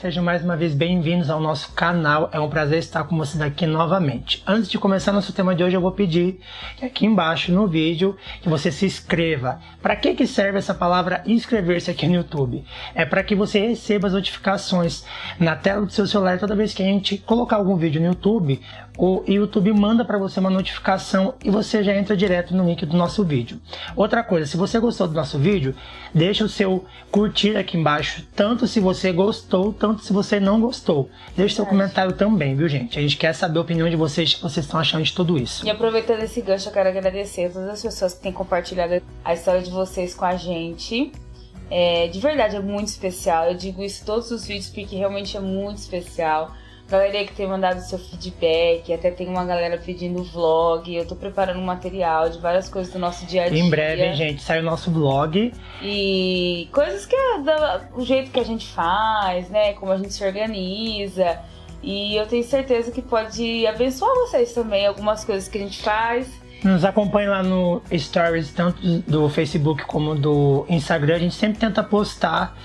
Sejam mais uma vez bem-vindos ao nosso canal. É um prazer estar com vocês aqui novamente. Antes de começar nosso tema de hoje, eu vou pedir aqui embaixo no vídeo que você se inscreva. Para que que serve essa palavra inscrever-se aqui no YouTube? É para que você receba as notificações na tela do seu celular toda vez que a gente colocar algum vídeo no YouTube. O YouTube manda para você uma notificação e você já entra direto no link do nosso vídeo. Outra coisa, se você gostou do nosso vídeo, deixa o seu curtir aqui embaixo, tanto se você gostou, tanto se você não gostou. Deixe seu comentário também, viu, gente? A gente quer saber a opinião de vocês, o que vocês estão achando de tudo isso. E aproveitando esse gancho, eu quero agradecer a todas as pessoas que têm compartilhado a história de vocês com a gente. É, de verdade, é muito especial. Eu digo isso em todos os vídeos porque realmente é muito especial. Galera que tem mandado seu feedback, até tem uma galera pedindo vlog. Eu tô preparando um material de várias coisas do nosso dia a dia. Em breve, gente, sai o nosso vlog. E coisas que é do, o jeito que a gente faz, né? Como a gente se organiza. E eu tenho certeza que pode abençoar vocês também, algumas coisas que a gente faz. Nos acompanhe lá no Stories, tanto do Facebook como do Instagram. A gente sempre tenta postar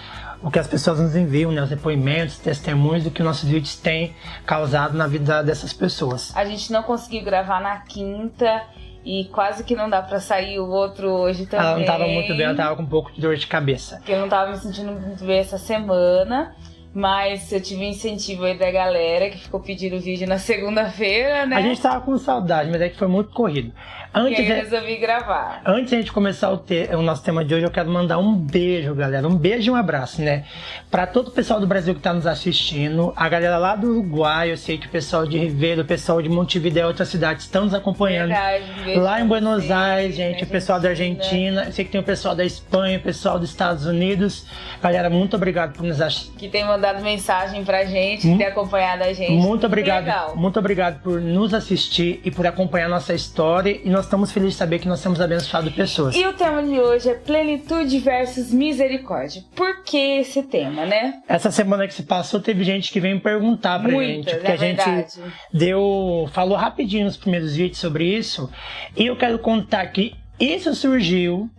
o que as pessoas nos enviam, né, os depoimentos, testemunhos do que nossos vídeos têm causado na vida dessas pessoas. A gente não conseguiu gravar na quinta e quase que não dá para sair o outro hoje também. Ela não tava muito bem, ela tava com um pouco de dor de cabeça. Porque eu não tava me sentindo muito bem essa semana. Mas eu tive incentivo aí da galera que ficou pedindo vídeo na segunda-feira, né? A gente tava com saudade, mas é que foi muito corrido. Antes, e aí eu resolvi gravar. Antes de a gente começar o, te, o, nosso tema de hoje, eu quero mandar um beijo, galera. Um beijo e um abraço, né? Para todo o pessoal do Brasil que tá nos assistindo, a galera lá do Uruguai, eu sei que o pessoal de Ribeiro, o pessoal de Montevideo e outras cidades estão nos acompanhando. Verdade, lá em Buenos Aires, gente, o pessoal da Argentina, eu sei que tem o pessoal da Espanha, o pessoal dos Estados Unidos. Galera, muito obrigado por nos assistir. Que tem mandado mensagem pra gente, hum? ter acompanhado a gente. Muito obrigado. Muito obrigado por nos assistir e por acompanhar nossa história. E nós nós estamos felizes de saber que nós temos abençoado pessoas. E o tema de hoje é plenitude versus misericórdia. Por que esse tema, né? Essa semana que se passou, teve gente que veio perguntar pra Muitas, gente. Porque é a gente verdade. deu. falou rapidinho nos primeiros vídeos sobre isso. E eu quero contar que isso surgiu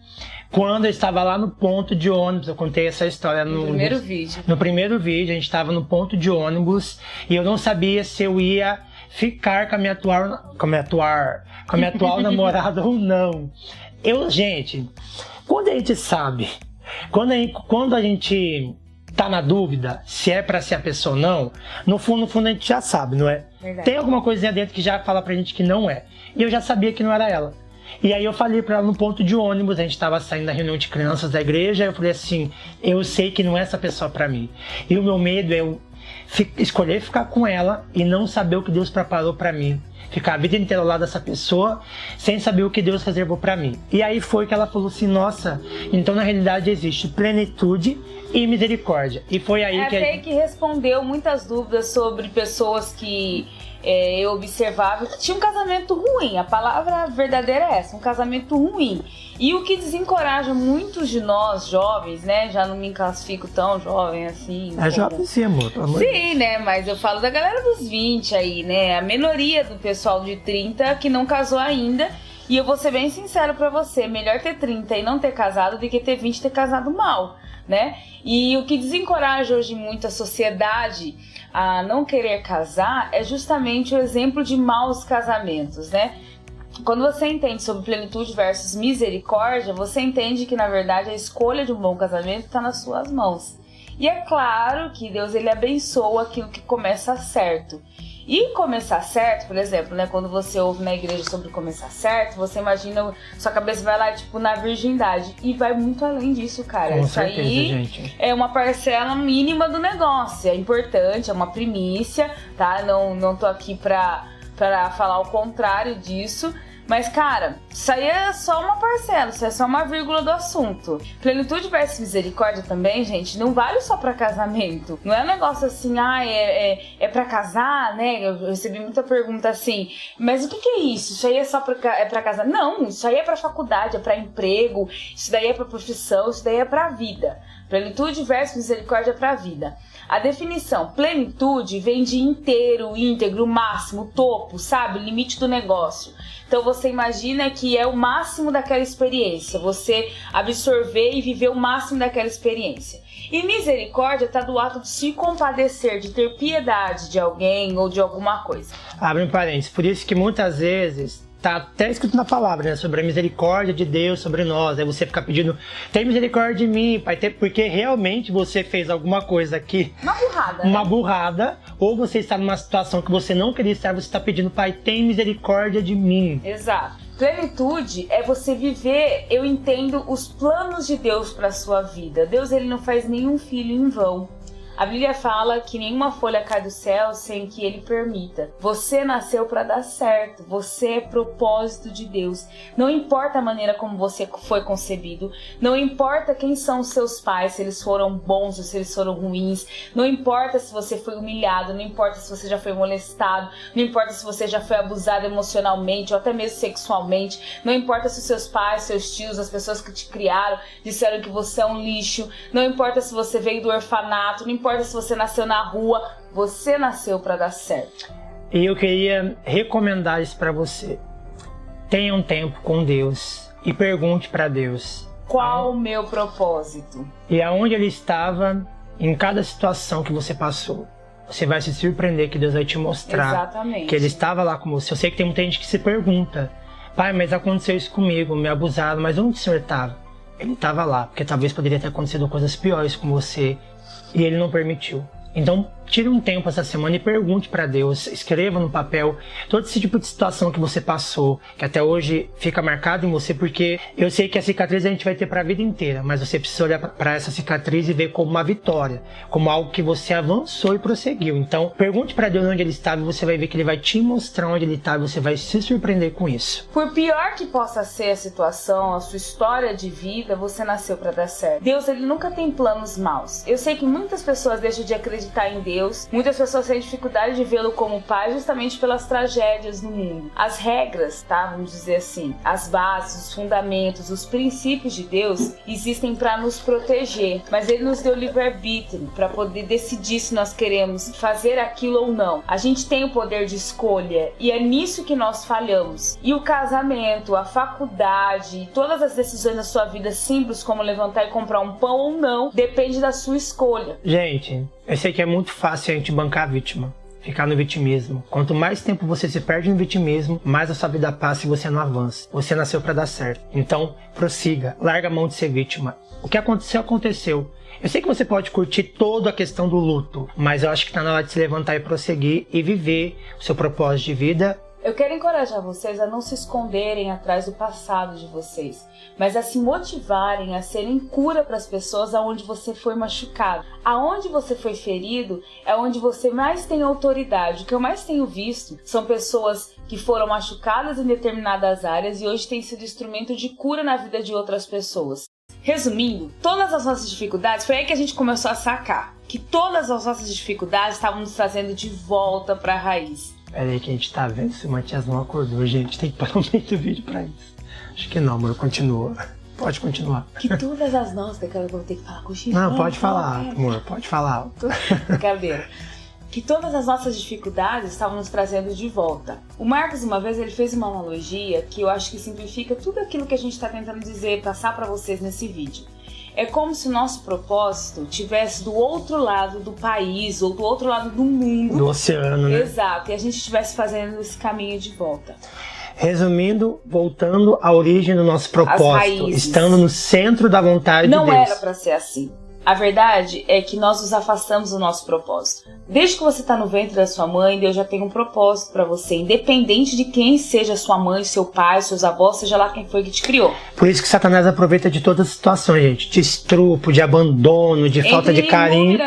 quando eu estava lá no ponto de ônibus, eu contei essa história no, no primeiro vídeo. No primeiro vídeo, a gente estava no ponto de ônibus e eu não sabia se eu ia ficar com a minha atual, com a minha atual, com a minha atual namorada ou não. Eu, gente, quando a gente sabe, quando a gente, quando a gente tá na dúvida se é para ser a pessoa ou não, no fundo, no fundo a gente já sabe, não é? Verdade. Tem alguma coisinha dentro que já fala pra gente que não é. E eu já sabia que não era ela. E aí eu falei para ela no ponto de ônibus, a gente estava saindo da reunião de crianças da igreja, eu falei assim, eu sei que não é essa pessoa para mim. E o meu medo é eu escolher ficar com ela e não saber o que Deus preparou para mim. Ficar a vida inteira ao lado dessa pessoa sem saber o que Deus reservou para mim. E aí foi que ela falou assim: nossa, então na realidade existe plenitude e misericórdia. E foi aí é que. Até que respondeu muitas dúvidas sobre pessoas que é, eu observava que tinha um casamento ruim. A palavra verdadeira é essa, um casamento ruim. E o que desencoraja muitos de nós jovens, né? Já não me classifico tão jovem assim. É como... jovem sim, amor. Sim, né? Mas eu falo da galera dos 20 aí, né? A minoria do pessoal de 30 que não casou ainda. E eu vou ser bem sincero para você, melhor ter 30 e não ter casado do que ter 20 e ter casado mal, né? E o que desencoraja hoje muito a sociedade a não querer casar é justamente o exemplo de maus casamentos, né? Quando você entende sobre plenitude versus misericórdia, você entende que na verdade a escolha de um bom casamento está nas suas mãos. E é claro que Deus ele abençoa aquilo que começa certo. E começar certo, por exemplo, né, quando você ouve na igreja sobre começar certo, você imagina, sua cabeça vai lá, tipo, na virgindade. E vai muito além disso, cara. Com Isso certeza, aí gente. é uma parcela mínima do negócio. É importante, é uma primícia, tá? Não, não tô aqui pra, pra falar o contrário disso. Mas, cara, isso aí é só uma parcela, isso é só uma vírgula do assunto. Plenitude versus misericórdia também, gente, não vale só para casamento. Não é um negócio assim, ah, é, é, é para casar, né? Eu recebi muita pergunta assim, mas o que, que é isso? Isso aí é só pra, é pra casar? Não, isso aí é pra faculdade, é pra emprego, isso daí é pra profissão, isso daí é pra vida. Plenitude versus misericórdia pra vida. A definição plenitude vem de inteiro, íntegro, máximo, topo, sabe? Limite do negócio. Então você imagina que é o máximo daquela experiência, você absorver e viver o máximo daquela experiência. E misericórdia está do ato de se compadecer, de ter piedade de alguém ou de alguma coisa. Abre um parênteses. Por isso que muitas vezes tá até escrito na palavra, né? Sobre a misericórdia de Deus sobre nós. Aí você fica pedindo, tem misericórdia de mim, pai, porque realmente você fez alguma coisa aqui. Uma burrada. Uma né? burrada. Ou você está numa situação que você não queria estar, você está pedindo, pai, tem misericórdia de mim. Exato. Plenitude é você viver, eu entendo, os planos de Deus para sua vida. Deus ele não faz nenhum filho em vão. A Bíblia fala que nenhuma folha cai do céu sem que ele permita. Você nasceu para dar certo. Você é propósito de Deus. Não importa a maneira como você foi concebido, não importa quem são os seus pais, se eles foram bons ou se eles foram ruins, não importa se você foi humilhado, não importa se você já foi molestado, não importa se você já foi abusado emocionalmente ou até mesmo sexualmente, não importa se seus pais, seus tios, as pessoas que te criaram disseram que você é um lixo, não importa se você veio do orfanato, não importa se você nasceu na rua, você nasceu para dar certo. E eu queria recomendar isso para você. Tenha um tempo com Deus e pergunte para Deus qual o meu propósito e aonde ele estava em cada situação que você passou. Você vai se surpreender que Deus vai te mostrar Exatamente. que ele estava lá com você. Eu sei que tem muita gente que se pergunta: "Pai, mas aconteceu isso comigo, me abusaram, mas onde o senhor estava?" Ele estava lá, porque talvez poderia ter acontecido coisas piores com você e ele não permitiu. Então, tire um tempo essa semana e pergunte para Deus, escreva no papel todo esse tipo de situação que você passou, que até hoje fica marcado em você, porque eu sei que a cicatriz a gente vai ter para a vida inteira, mas você precisa olhar para essa cicatriz e ver como uma vitória, como algo que você avançou e prosseguiu. Então, pergunte para Deus onde ele estava e você vai ver que ele vai te mostrar onde ele estava e você vai se surpreender com isso. Por pior que possa ser a situação, a sua história de vida, você nasceu para dar certo. Deus, ele nunca tem planos maus. Eu sei que muitas pessoas deixam de acreditar em Deus Deus. Muitas pessoas têm dificuldade de vê-lo como pai justamente pelas tragédias no mundo. As regras, tá? Vamos dizer assim, as bases, os fundamentos, os princípios de Deus existem para nos proteger, mas ele nos deu livre-arbítrio para poder decidir se nós queremos fazer aquilo ou não. A gente tem o poder de escolha e é nisso que nós falhamos. E o casamento, a faculdade, todas as decisões da sua vida simples como levantar e comprar um pão ou não, depende da sua escolha. Gente, eu sei que é muito fácil a gente bancar a vítima. Ficar no vitimismo. Quanto mais tempo você se perde no vitimismo, mais a sua vida passa e você não avança. Você nasceu para dar certo. Então, prossiga. Larga a mão de ser vítima. O que aconteceu, aconteceu. Eu sei que você pode curtir toda a questão do luto, mas eu acho que está na hora de se levantar e prosseguir e viver o seu propósito de vida eu quero encorajar vocês a não se esconderem atrás do passado de vocês, mas a se motivarem a serem cura para as pessoas aonde você foi machucado. Aonde você foi ferido é onde você mais tem autoridade. O que eu mais tenho visto são pessoas que foram machucadas em determinadas áreas e hoje têm sido instrumento de cura na vida de outras pessoas. Resumindo, todas as nossas dificuldades, foi aí que a gente começou a sacar que todas as nossas dificuldades estavam nos trazendo de volta para a raiz. Pera aí que a gente tá vendo se o Matias não acordou, gente. Tem que parar um meio do vídeo pra isso. Acho que não, amor. Continua. Pode continuar. Que todas as nossas, daqui eu vou ter que falar com o Chico. Não, pode falar, amor. Pode falar. Brincadeira. que todas as nossas dificuldades estavam nos trazendo de volta. O Marcos, uma vez, ele fez uma analogia que eu acho que simplifica tudo aquilo que a gente está tentando dizer, passar para vocês nesse vídeo. É como se o nosso propósito tivesse do outro lado do país ou do outro lado do mundo. Do oceano, né? Exato. E a gente estivesse fazendo esse caminho de volta. Resumindo, voltando à origem do nosso propósito, estando no centro da vontade Não de Deus. Não era para ser assim. A verdade é que nós nos afastamos do nosso propósito. Desde que você está no ventre da sua mãe, Deus já tem um propósito para você, independente de quem seja sua mãe, seu pai, seus avós, seja lá quem foi que te criou. Por isso que Satanás aproveita de todas as situações, gente, de estrupo, de abandono, de Entre falta de carinho,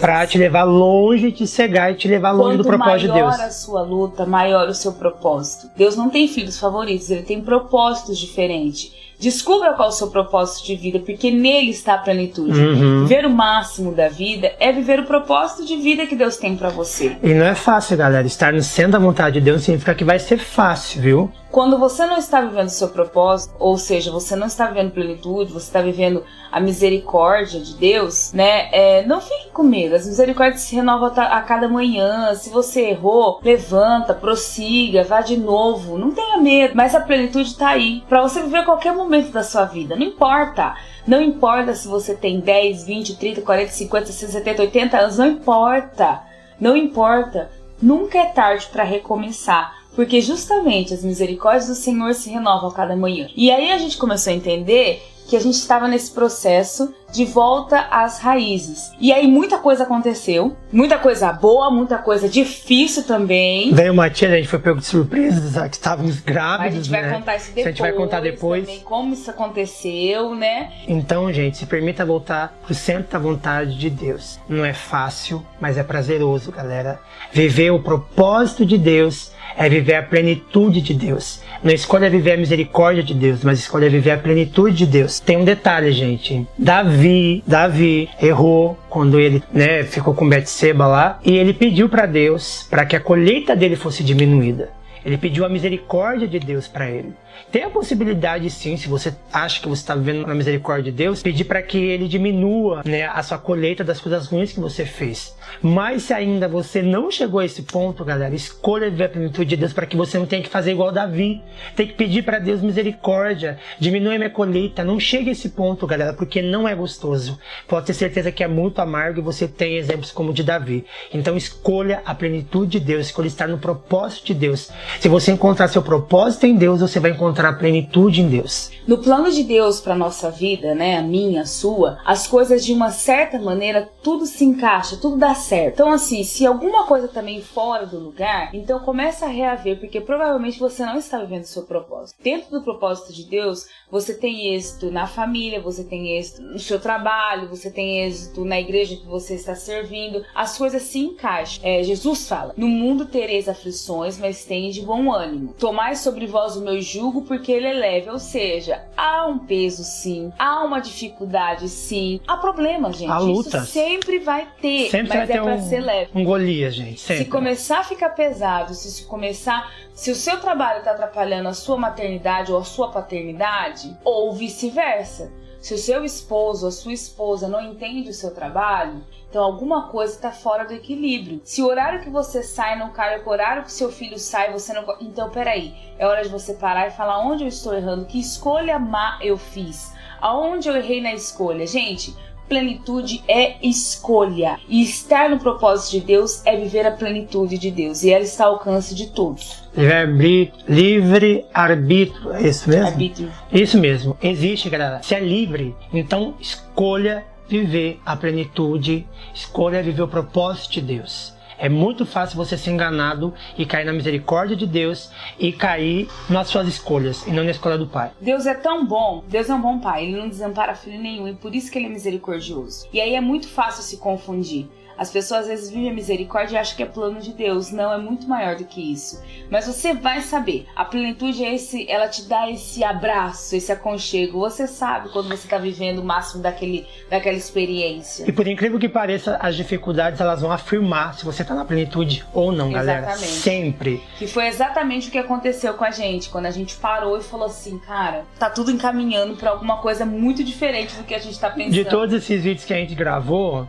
para te levar longe, te cegar e te levar longe Quanto do propósito de Deus. maior a sua luta, maior o seu propósito. Deus não tem filhos favoritos, ele tem propósitos diferentes. Descubra qual é o seu propósito de vida, porque nele está a plenitude. Uhum. Viver o máximo da vida é viver o propósito de vida que Deus tem para você. E não é fácil, galera. Estar no centro da vontade de Deus significa que vai ser fácil, viu? Quando você não está vivendo o seu propósito, ou seja, você não está vivendo plenitude, você está vivendo a misericórdia de Deus, né? É, não fique com medo. As misericórdias se renovam a cada manhã. Se você errou, levanta, prossiga, vá de novo. Não tenha medo. Mas a plenitude está aí para você viver qualquer momento da sua vida. Não importa. Não importa se você tem 10, 20, 30, 40, 50, 60, 70, 80 anos, não importa. Não importa. Nunca é tarde para recomeçar, porque justamente as misericórdias do Senhor se renovam a cada manhã. E aí a gente começou a entender que a gente estava nesse processo de volta às raízes. E aí muita coisa aconteceu, muita coisa boa, muita coisa difícil também. Veio uma tia, a gente foi pego de surpresa, que estávamos grávidos, A gente vai né? contar isso depois. A gente vai contar depois. Também, como isso aconteceu, né? Então, gente, se permita voltar pro centro da vontade de Deus. Não é fácil, mas é prazeroso, galera. Viver o propósito de Deus é viver a plenitude de Deus. Não escolha viver a misericórdia de Deus, mas escolha viver a plenitude de Deus. Tem um detalhe, gente. Davi, Davi errou quando ele, né, ficou com Betseba lá e ele pediu para Deus para que a colheita dele fosse diminuída. Ele pediu a misericórdia de Deus para ele. Tem a possibilidade, sim, se você acha que você está vivendo na misericórdia de Deus, pedir para que ele diminua né, a sua colheita das coisas ruins que você fez. Mas se ainda você não chegou a esse ponto, galera, escolha viver a plenitude de Deus para que você não tenha que fazer igual Davi. Tem que pedir para Deus misericórdia, diminui a minha colheita. Não chegue a esse ponto, galera, porque não é gostoso. Pode ter certeza que é muito amargo e você tem exemplos como o de Davi. Então escolha a plenitude de Deus, escolha estar no propósito de Deus. Se você encontrar seu propósito em Deus, você vai encontrar plenitude em Deus. No plano de Deus para nossa vida, né, a minha, a sua, as coisas de uma certa maneira tudo se encaixa, tudo dá certo. Então assim, se alguma coisa também fora do lugar, então começa a reaver, porque provavelmente você não está vivendo o seu propósito. Dentro do propósito de Deus, você tem êxito na família, você tem êxito no seu trabalho, você tem êxito na igreja que você está servindo. As coisas se encaixam. É, Jesus fala: No mundo tereis aflições, mas tem de bom ânimo. Tomai sobre vós o meu jugo, porque ele é leve. Ou seja, há um peso sim, há uma dificuldade sim, há problemas, gente. Há lutas. Isso sempre vai ter, Sempre mas é ter pra um, ser leve. um Golias, gente. Sempre. Se começar a ficar pesado, se isso começar, se o seu trabalho está atrapalhando a sua maternidade ou a sua paternidade, ou vice-versa. Se o seu esposo ou a sua esposa não entende o seu trabalho, então alguma coisa está fora do equilíbrio. Se o horário que você sai não cai com o horário que seu filho sai, você não. Então, peraí, é hora de você parar e falar onde eu estou errando, que escolha má eu fiz, aonde eu errei na escolha. Gente, plenitude é escolha. E estar no propósito de Deus é viver a plenitude de Deus. E ela está ao alcance de todos. Livre, livre arbítrio, é isso mesmo? Arbítrio. Isso mesmo, existe, galera. Se é livre, então escolha viver a plenitude, escolha viver o propósito de Deus. É muito fácil você ser enganado e cair na misericórdia de Deus e cair nas suas escolhas e não na escolha do Pai. Deus é tão bom, Deus é um bom pai, ele não desampara filho nenhum e por isso que ele é misericordioso. E aí é muito fácil se confundir. As pessoas às vezes vivem a misericórdia e acham que é plano de Deus. Não, é muito maior do que isso. Mas você vai saber. A plenitude é esse, ela te dá esse abraço, esse aconchego. Você sabe quando você está vivendo o máximo daquele, daquela experiência. E por incrível que pareça, as dificuldades elas vão afirmar se você está na plenitude ou não, galera. Exatamente. Sempre. Que foi exatamente o que aconteceu com a gente, quando a gente parou e falou assim, cara, tá tudo encaminhando para alguma coisa muito diferente do que a gente tá pensando. De todos esses vídeos que a gente gravou,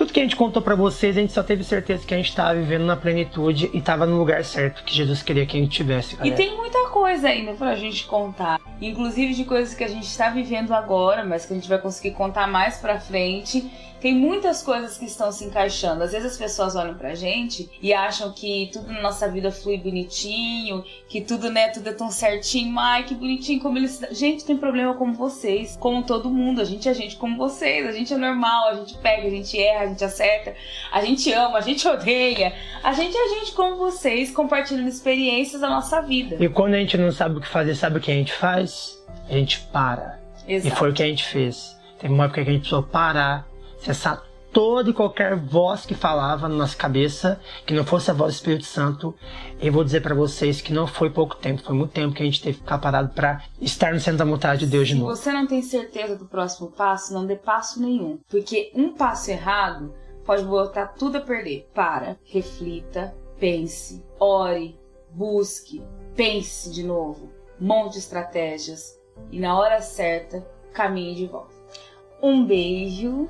tudo que a gente contou pra vocês, a gente só teve certeza que a gente tava vivendo na plenitude e tava no lugar certo que Jesus queria que a gente tivesse. E galera. tem muita coisa ainda pra gente contar. Inclusive de coisas que a gente está vivendo agora, mas que a gente vai conseguir contar mais pra frente. Tem muitas coisas que estão se encaixando. Às vezes as pessoas olham pra gente e acham que tudo na nossa vida flui bonitinho, que tudo, né, tudo é tão certinho. Ai, que bonitinho como eles. Gente, tem problema como vocês, como todo mundo. A gente é gente como vocês. A gente é normal, a gente pega, a gente erra, a gente acerta, a gente ama, a gente odeia. A gente é gente como vocês, compartilhando experiências da nossa vida. E quando a gente não sabe o que fazer, sabe o que a gente faz? A gente para. E Exato. foi o que a gente fez. Teve uma época que a gente precisou parar, cessar toda e qualquer voz que falava na nossa cabeça, que não fosse a voz do Espírito Santo. Eu vou dizer pra vocês que não foi pouco tempo, foi muito tempo que a gente teve que ficar parado pra estar no centro da vontade de Deus de Se novo. você não tem certeza do próximo passo, não dê passo nenhum. Porque um passo errado pode botar tudo a perder. Para, reflita, pense, ore, busque, pense de novo, monte estratégias e na hora certa caminhe de volta. Um beijo.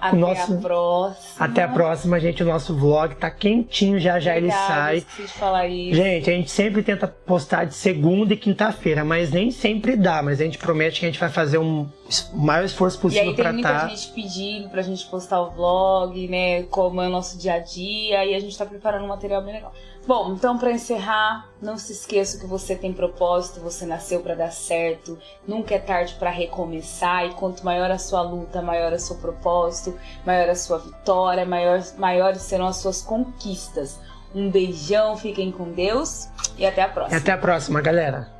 Até nosso... a próxima. Até a próxima, gente. O nosso vlog tá quentinho, já já ele sai. De falar isso. Gente, a gente sempre tenta postar de segunda e quinta-feira, mas nem sempre dá. Mas a gente promete que a gente vai fazer um maior esforço possível para estar. E aí tem muita tá... gente pedindo pra gente postar o vlog, né? Como é o nosso dia a dia. E a gente tá preparando um material bem legal. Bom, então para encerrar, não se esqueça que você tem propósito, você nasceu para dar certo, nunca é tarde para recomeçar e quanto maior a sua luta, maior é o seu propósito, maior a sua vitória, maior, maiores serão as suas conquistas. Um beijão, fiquem com Deus e até a próxima. Até a próxima, galera.